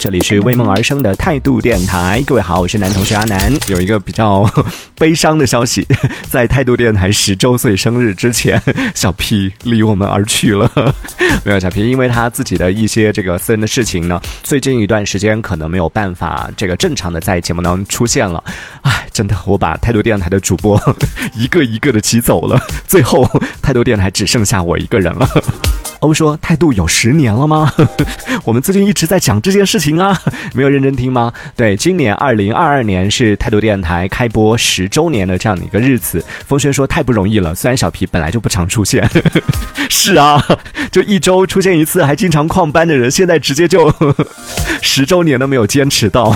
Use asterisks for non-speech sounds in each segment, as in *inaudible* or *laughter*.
这里是为梦而生的态度电台。各位好，我是男同学阿南。有一个比较 *laughs* 悲伤的消息，*laughs* 在态度电台十周岁生日之前，小 P 离我们而去了。*laughs* 没有小 P，，因为他自己的一些这个私人的事情呢，最近一段时间可能没有办法这个正常的在节目当中出现了。唉，真的，我把态度电台的主播一个一个的挤走了，最后态度电台只剩下我一个人了。欧说：“态度有十年了吗？*laughs* 我们最近一直在讲这件事情啊，*laughs* 没有认真听吗？对，今年二零二二年是态度电台开播十周年的这样的一个日子。风轩说太不容易了，虽然小皮本来就不常出现，*laughs* 是啊，就一周出现一次，还经常旷班的人，现在直接就十周年都没有坚持到。”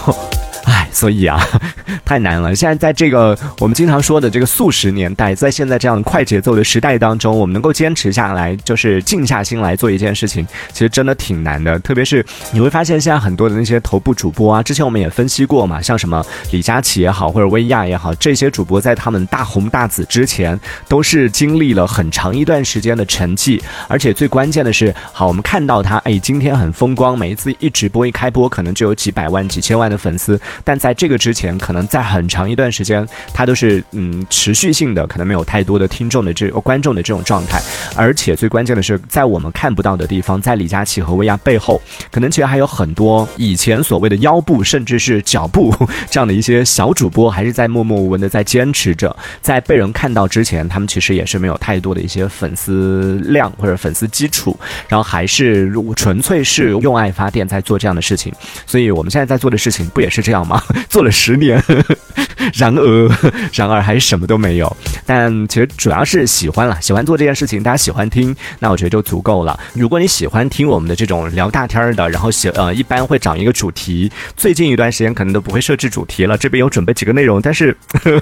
所以啊，*laughs* 太难了。现在在这个我们经常说的这个速食年代，在现在这样快节奏的时代当中，我们能够坚持下来，就是静下心来做一件事情，其实真的挺难的。特别是你会发现，现在很多的那些头部主播啊，之前我们也分析过嘛，像什么李佳琦也好，或者薇娅也好，这些主播在他们大红大紫之前，都是经历了很长一段时间的沉寂。而且最关键的是，好，我们看到他，哎，今天很风光，每一次一直播一开播，可能就有几百万、几千万的粉丝。但在这个之前，可能在很长一段时间，它都是嗯持续性的，可能没有太多的听众的这观众的这种状态。而且最关键的是，在我们看不到的地方，在李佳琦和薇娅背后，可能其实还有很多以前所谓的腰部甚至是脚部这样的一些小主播，还是在默默无闻的在坚持着。在被人看到之前，他们其实也是没有太多的一些粉丝量或者粉丝基础，然后还是纯粹是用爱发电在做这样的事情。所以我们现在在做的事情，不也是这样吗？*laughs* 做了十年，*laughs* 然而，然而还是什么都没有。但其实主要是喜欢了，喜欢做这件事情，大家喜欢听，那我觉得就足够了。如果你喜欢听我们的这种聊大天儿的，然后喜呃，一般会找一个主题。最近一段时间可能都不会设置主题了，这边有准备几个内容，但是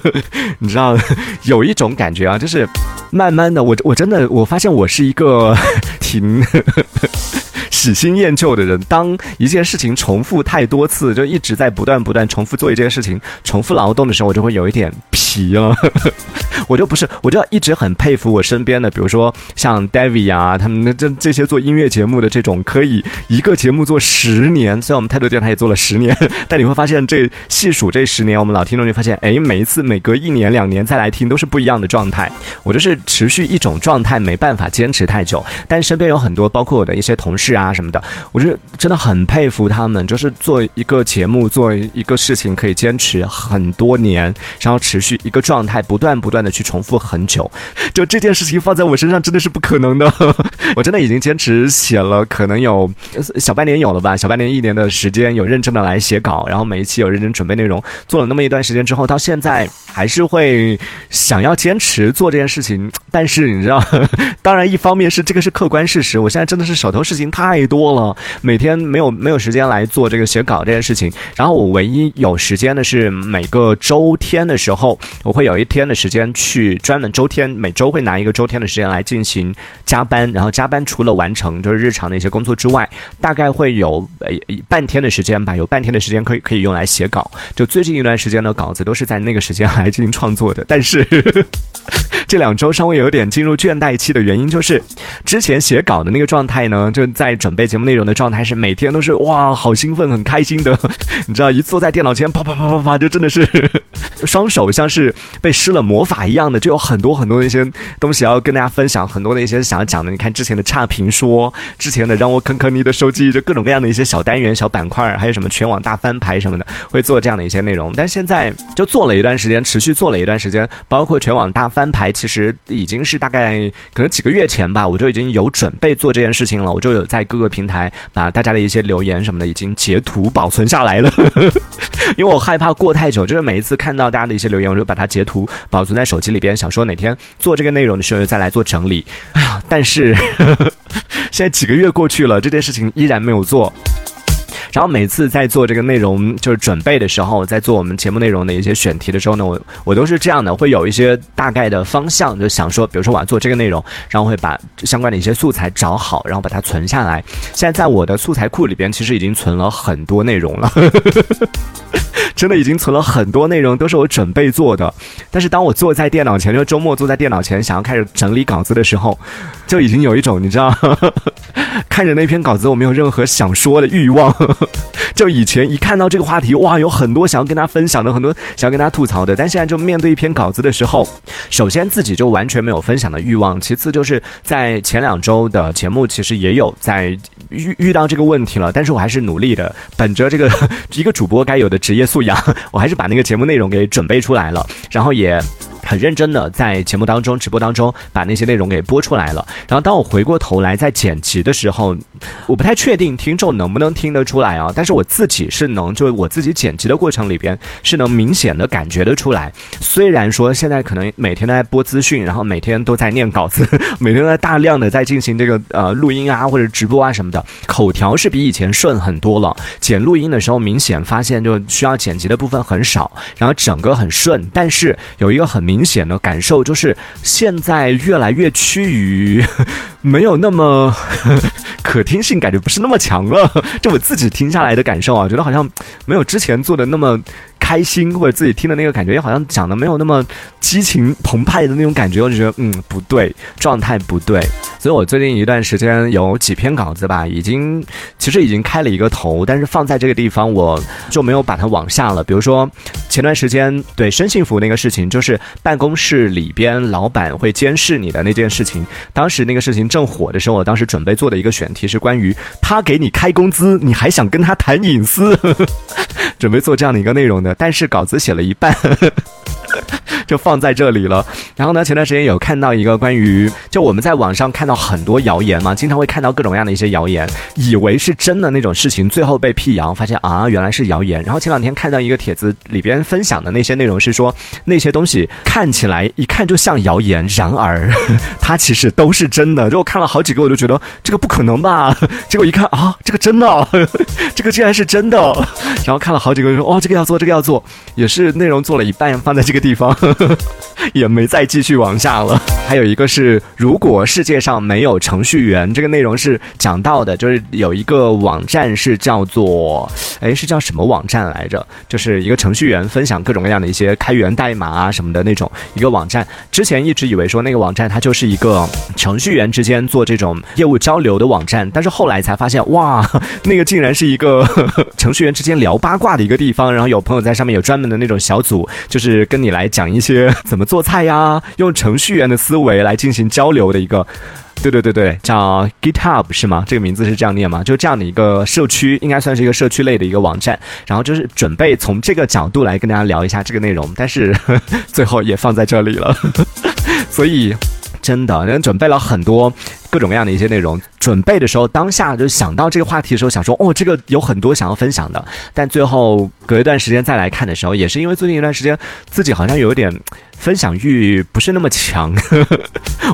*laughs* 你知道有一种感觉啊，就是慢慢的，我我真的我发现我是一个挺。喜新厌旧的人，当一件事情重复太多次，就一直在不断不断重复做一件事情，重复劳动的时候，我就会有一点疲了。*laughs* 我就不是，我就一直很佩服我身边的，比如说像 David 啊，他们这这些做音乐节目的这种，可以一个节目做十年。虽然我们态度电台也做了十年，但你会发现这细数这十年，我们老听众就发现，哎，每一次每隔一年两年再来听，都是不一样的状态。我就是持续一种状态，没办法坚持太久。但身边有很多，包括我的一些同事啊啊什么的，我是真的很佩服他们，就是做一个节目，做一个事情可以坚持很多年，然后持续一个状态，不断不断的去。重复很久，就这件事情放在我身上真的是不可能的。*laughs* 我真的已经坚持写了，可能有小半年有了吧，小半年一年的时间，有认真的来写稿，然后每一期有认真准备内容，做了那么一段时间之后，到现在还是会想要坚持做这件事情。但是你知道，*laughs* 当然一方面是这个是客观事实，我现在真的是手头事情太太多了，每天没有没有时间来做这个写稿这件事情。然后我唯一有时间的是每个周天的时候，我会有一天的时间去专门周天每周会拿一个周天的时间来进行加班。然后加班除了完成就是日常的一些工作之外，大概会有呃半天的时间吧，有半天的时间可以可以用来写稿。就最近一段时间的稿子都是在那个时间来进行创作的，但是。这两周稍微有点进入倦怠期的原因，就是之前写稿的那个状态呢，就在准备节目内容的状态是每天都是哇，好兴奋，很开心的。*laughs* 你知道，一坐在电脑前，啪啪啪啪啪，就真的是双手像是被施了魔法一样的，就有很多很多的一些东西要跟大家分享，很多的一些想要讲的。你看之前的差评说，之前的让我啃啃你的手机，就各种各样的一些小单元、小板块，还有什么全网大翻牌什么的，会做这样的一些内容。但现在就做了一段时间，持续做了一段时间，包括全网大翻牌。其实已经是大概可能几个月前吧，我就已经有准备做这件事情了。我就有在各个平台把大家的一些留言什么的已经截图保存下来了，*laughs* 因为我害怕过太久，就是每一次看到大家的一些留言，我就把它截图保存在手机里边，想说哪天做这个内容的时候再来做整理。哎呀，但是 *laughs* 现在几个月过去了，这件事情依然没有做。然后每次在做这个内容就是准备的时候，在做我们节目内容的一些选题的时候呢，我我都是这样的，会有一些大概的方向，就想说，比如说我要做这个内容，然后会把相关的一些素材找好，然后把它存下来。现在在我的素材库里边，其实已经存了很多内容了。*laughs* 真的已经存了很多内容，都是我准备做的。但是当我坐在电脑前，就周末坐在电脑前，想要开始整理稿子的时候，就已经有一种你知道，*laughs* 看着那篇稿子，我没有任何想说的欲望。*laughs* 就以前一看到这个话题，哇，有很多想要跟他分享的，很多想要跟他吐槽的。但现在就面对一篇稿子的时候，首先自己就完全没有分享的欲望，其次就是在前两周的节目，其实也有在遇遇到这个问题了，但是我还是努力的，本着这个一个主播该有的职业素养，我还是把那个节目内容给准备出来了，然后也。很认真的在节目当中、直播当中把那些内容给播出来了。然后当我回过头来在剪辑的时候，我不太确定听众能不能听得出来啊。但是我自己是能，就我自己剪辑的过程里边是能明显的感觉得出来。虽然说现在可能每天都在播资讯，然 *laughs* 后每天都在念稿子，每天都在大量的在进行这个呃录音啊或者直播啊什么的，口条是比以前顺很多了。剪录音的时候明显发现就需要剪辑的部分很少，然后整个很顺。但是有一个很明明显的感受就是，现在越来越趋于没有那么 *laughs* 可听性，感觉不是那么强了。就我自己听下来的感受啊，觉得好像没有之前做的那么。开心或者自己听的那个感觉，也好像讲的没有那么激情澎湃的那种感觉，我就觉得嗯不对，状态不对。所以我最近一段时间有几篇稿子吧，已经其实已经开了一个头，但是放在这个地方我就没有把它往下了。比如说前段时间对生幸福那个事情，就是办公室里边老板会监视你的那件事情，当时那个事情正火的时候，我当时准备做的一个选题是关于他给你开工资，你还想跟他谈隐私，准备做这样的一个内容的。但是稿子写了一半。*laughs* 就放在这里了。然后呢，前段时间有看到一个关于，就我们在网上看到很多谣言嘛，经常会看到各种各样的一些谣言，以为是真的那种事情，最后被辟谣，发现啊，原来是谣言。然后前两天看到一个帖子里边分享的那些内容是说，那些东西看起来一看就像谣言，然而 *laughs* 它其实都是真的。就我看了好几个，我就觉得这个不可能吧？*laughs* 结果一看啊，这个真的，这个竟然是真的。然后看了好几个，说哦，这个要做，这个要做，也是内容做了一半，放在这个地地方。*laughs* 也没再继续往下了。还有一个是，如果世界上没有程序员，这个内容是讲到的，就是有一个网站是叫做，哎，是叫什么网站来着？就是一个程序员分享各种各样的一些开源代码啊什么的那种一个网站。之前一直以为说那个网站它就是一个程序员之间做这种业务交流的网站，但是后来才发现，哇，*laughs* 那个竟然是一个程序员之间聊八卦的一个地方。然后有朋友在上面有专门的那种小组，就是跟你来讲一些。怎么做菜呀？用程序员的思维来进行交流的一个，对对对对，叫 GitHub 是吗？这个名字是这样念吗？就这样的一个社区，应该算是一个社区类的一个网站。然后就是准备从这个角度来跟大家聊一下这个内容，但是 *laughs* 最后也放在这里了。*laughs* 所以真的，人准备了很多。各种各样的一些内容，准备的时候当下就想到这个话题的时候，想说哦，这个有很多想要分享的。但最后隔一段时间再来看的时候，也是因为最近一段时间自己好像有 *laughs* 点分享欲不是那么强。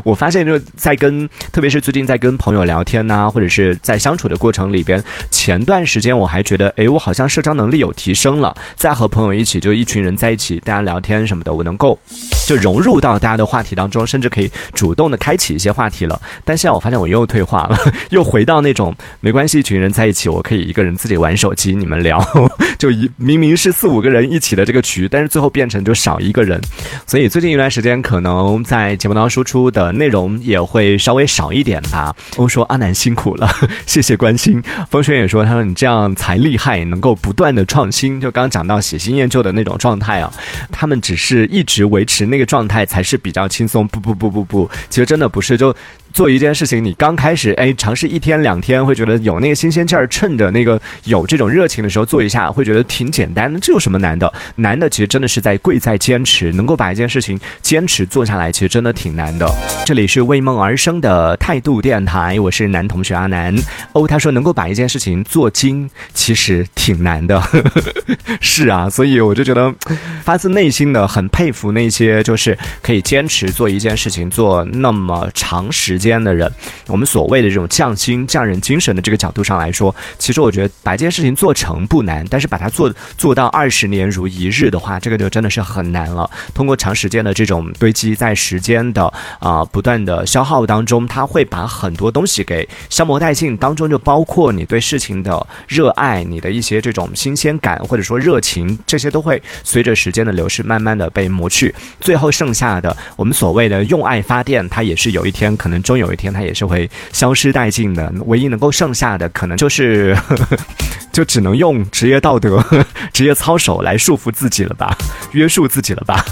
我发现就在跟，特别是最近在跟朋友聊天呐，或者是在相处的过程里边，前段时间我还觉得，哎，我好像社交能力有提升了，在和朋友一起就一群人在一起，大家聊天什么的，我能够就融入到大家的话题当中，甚至可以主动的开启一些话题了。但但我发现我又退化了，又回到那种没关系，一群人在一起，我可以一个人自己玩手机，你们聊，*laughs* 就一明明是四五个人一起的这个局，但是最后变成就少一个人。所以最近一段时间，可能在节目当中输出的内容也会稍微少一点吧。都说阿南辛苦了，*laughs* 谢谢关心。风轩也说，他说你这样才厉害，能够不断的创新。就刚讲到喜新厌旧的那种状态啊，他们只是一直维持那个状态才是比较轻松。不不不不不，其实真的不是就。做一件事情，你刚开始哎，尝试一天两天会觉得有那个新鲜劲儿，趁着那个有这种热情的时候做一下，会觉得挺简单的。这有什么难的？难的其实真的是在贵在坚持，能够把一件事情坚持做下来，其实真的挺难的。这里是为梦而生的态度电台，我是男同学阿南。哦，他说能够把一件事情做精，其实挺难的。*laughs* 是啊，所以我就觉得发自内心的很佩服那些就是可以坚持做一件事情做那么长时间。间的人，我们所谓的这种匠心匠人精神的这个角度上来说，其实我觉得把这件事情做成不难，但是把它做做到二十年如一日的话，这个就真的是很难了。通过长时间的这种堆积，在时间的啊不断的消耗当中，它会把很多东西给消磨殆尽，当中就包括你对事情的热爱，你的一些这种新鲜感或者说热情，这些都会随着时间的流逝慢慢的被磨去，最后剩下的我们所谓的用爱发电，它也是有一天可能终。有一天它也是会消失殆尽的。唯一能够剩下的，可能就是呵呵，就只能用职业道德、*laughs* 职业操守来束缚自己了吧，约束自己了吧。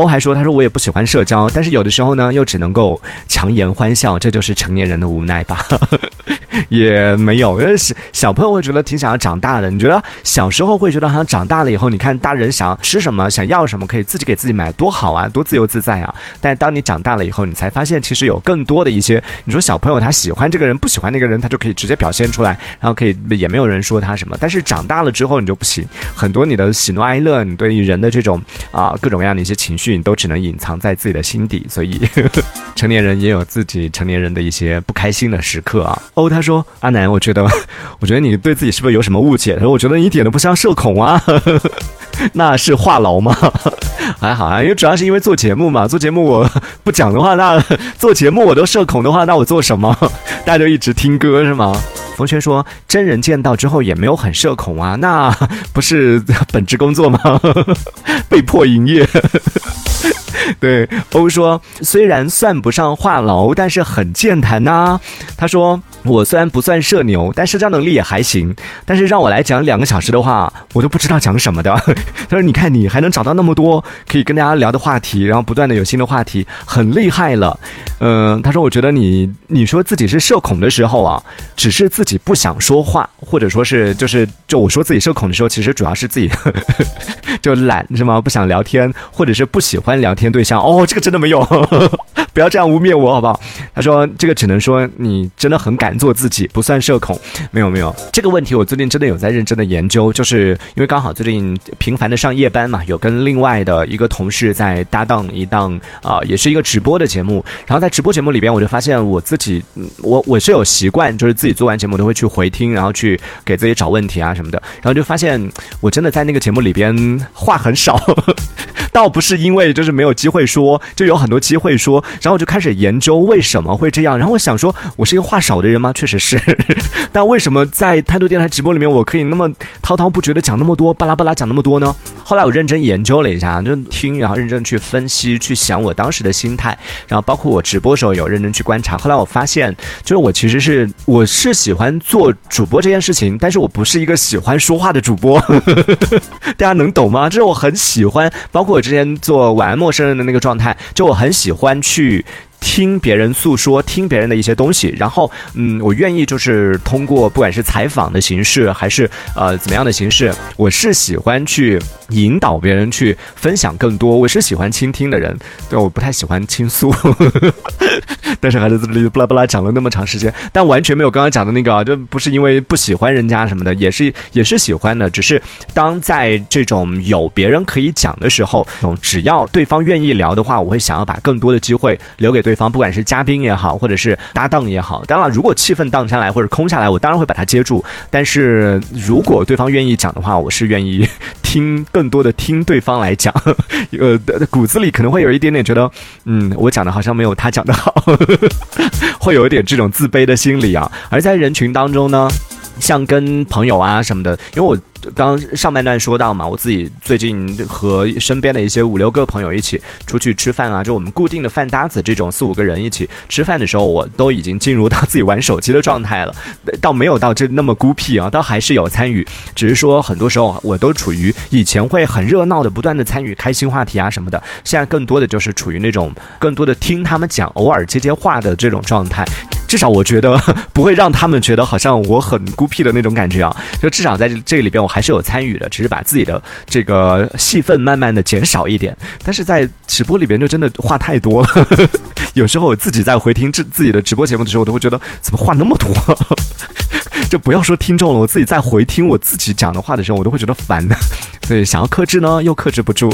欧还说：“他说我也不喜欢社交，但是有的时候呢，又只能够强颜欢笑，这就是成年人的无奈吧。*laughs* 也没有，因为小朋友会觉得挺想要长大的。你觉得小时候会觉得好像长大了以后，你看大人想吃什么、想要什么，可以自己给自己买，多好啊，多自由自在啊。但当你长大了以后，你才发现其实有更多的一些。你说小朋友他喜欢这个人，不喜欢那个人，他就可以直接表现出来，然后可以也没有人说他什么。但是长大了之后，你就不行，很多你的喜怒哀乐，你对于人的这种啊各种各样的一些情绪。”都只能隐藏在自己的心底，所以 *laughs* 成年人也有自己成年人的一些不开心的时刻啊。哦，他说阿南，我觉得，*laughs* 我觉得你对自己是不是有什么误解？他说，我觉得你一点都不像社恐啊，*laughs* 那是话痨吗？还好啊，因为主要是因为做节目嘛，做节目我不讲的话，那做节目我都社恐的话，那我做什么？大家就一直听歌是吗？冯轩说：“真人见到之后也没有很社恐啊，那不是本职工作吗？*laughs* 被迫营业。” *laughs* 对，欧说：“虽然算不上话痨，但是很健谈呐。”他说。我虽然不算社牛，但社交能力也还行。但是让我来讲两个小时的话，我都不知道讲什么的。*laughs* 他说：“你看，你还能找到那么多可以跟大家聊的话题，然后不断的有新的话题，很厉害了。”嗯，他说：“我觉得你你说自己是社恐的时候啊，只是自己不想说话，或者说是就是就我说自己社恐的时候，其实主要是自己 *laughs* 就懒是吗？不想聊天，或者是不喜欢聊天对象。哦，这个真的没有，*laughs* 不要这样污蔑我好不好？”他说：“这个只能说你真的很敢。”做自己不算社恐，没有没有这个问题，我最近真的有在认真的研究，就是因为刚好最近频繁的上夜班嘛，有跟另外的一个同事在搭档一档啊，也是一个直播的节目，然后在直播节目里边，我就发现我自己，我我是有习惯，就是自己做完节目都会去回听，然后去给自己找问题啊什么的，然后就发现我真的在那个节目里边话很少，倒不是因为就是没有机会说，就有很多机会说，然后我就开始研究为什么会这样，然后我想说，我是一个话少的人。吗？确实是，*laughs* 但为什么在态度电台直播里面，我可以那么滔滔不绝的讲那么多，巴拉巴拉讲那么多呢？后来我认真研究了一下，就听，然后认真去分析，去想我当时的心态，然后包括我直播时候有认真去观察。后来我发现，就是我其实是我是喜欢做主播这件事情，但是我不是一个喜欢说话的主播。*laughs* 大家能懂吗？就是我很喜欢，包括我之前做晚安陌生人的那个状态，就我很喜欢去。听别人诉说，听别人的一些东西，然后，嗯，我愿意就是通过不管是采访的形式，还是呃怎么样的形式，我是喜欢去引导别人去分享更多，我是喜欢倾听的人，对，我不太喜欢倾诉，*laughs* 但是还是这里巴拉巴拉讲了那么长时间，但完全没有刚刚讲的那个，就不是因为不喜欢人家什么的，也是也是喜欢的，只是当在这种有别人可以讲的时候，只要对方愿意聊的话，我会想要把更多的机会留给对。对方不管是嘉宾也好，或者是搭档也好，当然如果气氛荡下来或者空下来，我当然会把他接住。但是如果对方愿意讲的话，我是愿意听更多的听对方来讲。*laughs* 呃，骨子里可能会有一点点觉得，嗯，我讲的好像没有他讲的好，*laughs* 会有一点这种自卑的心理啊。而在人群当中呢，像跟朋友啊什么的，因为我。刚上半段说到嘛，我自己最近和身边的一些五六个朋友一起出去吃饭啊，就我们固定的饭搭子这种四五个人一起吃饭的时候，我都已经进入到自己玩手机的状态了，倒没有到这那么孤僻啊，倒还是有参与，只是说很多时候我都处于以前会很热闹的不断的参与开心话题啊什么的，现在更多的就是处于那种更多的听他们讲，偶尔接接话的这种状态。至少我觉得 *laughs* 不会让他们觉得好像我很孤僻的那种感觉啊，就至少在这个里边我还是有参与的，只是把自己的这个戏份慢慢的减少一点。但是在直播里边就真的话太多了，*laughs* 有时候我自己在回听自自己的直播节目的时候，我都会觉得怎么话那么多，*laughs* 就不要说听众了，我自己在回听我自己讲的话的时候，我都会觉得烦的。所以想要克制呢，又克制不住，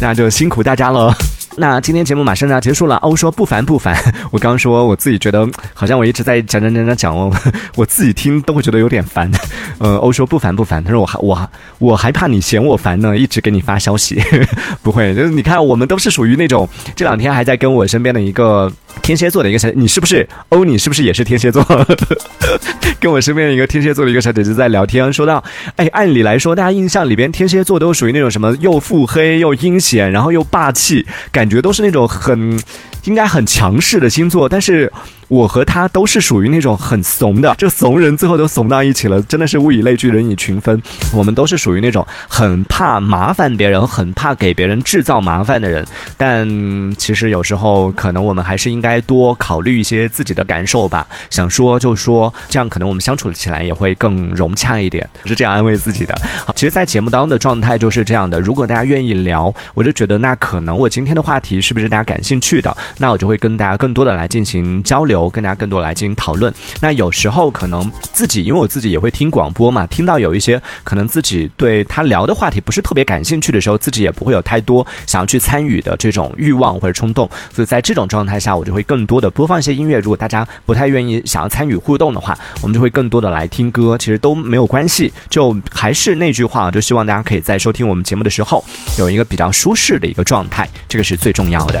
那就辛苦大家了。那今天节目马上就要结束了，欧说不烦不烦。*laughs* 我刚说我自己觉得好像我一直在讲讲讲讲讲哦，*laughs* 我自己听都会觉得有点烦。*laughs* 呃，欧说不烦不烦，他说我还我我还怕你嫌我烦呢，一直给你发消息。不会，就是你看我们都是属于那种这两天还在跟我身边的一个天蝎座的一个小，你是不是欧？你是不是也是天蝎座？*laughs* 跟我身边一个天蝎座的一个小姐姐在聊天，说到，哎，按理来说大家印象里边天蝎座都属于那种什么又腹黑又阴险，然后又霸气。感觉都是那种很。应该很强势的星座，但是。我和他都是属于那种很怂的，这怂人最后都怂到一起了，真的是物以类聚，人以群分。我们都是属于那种很怕麻烦别人，很怕给别人制造麻烦的人。但其实有时候可能我们还是应该多考虑一些自己的感受吧。想说就说，这样可能我们相处起来也会更融洽一点。是这样安慰自己的。好，其实，在节目当中的状态就是这样的。如果大家愿意聊，我就觉得那可能我今天的话题是不是大家感兴趣的？那我就会跟大家更多的来进行交流。跟大家更多来进行讨论。那有时候可能自己，因为我自己也会听广播嘛，听到有一些可能自己对他聊的话题不是特别感兴趣的时候，自己也不会有太多想要去参与的这种欲望或者冲动。所以在这种状态下，我就会更多的播放一些音乐。如果大家不太愿意想要参与互动的话，我们就会更多的来听歌。其实都没有关系。就还是那句话，就希望大家可以在收听我们节目的时候有一个比较舒适的一个状态，这个是最重要的。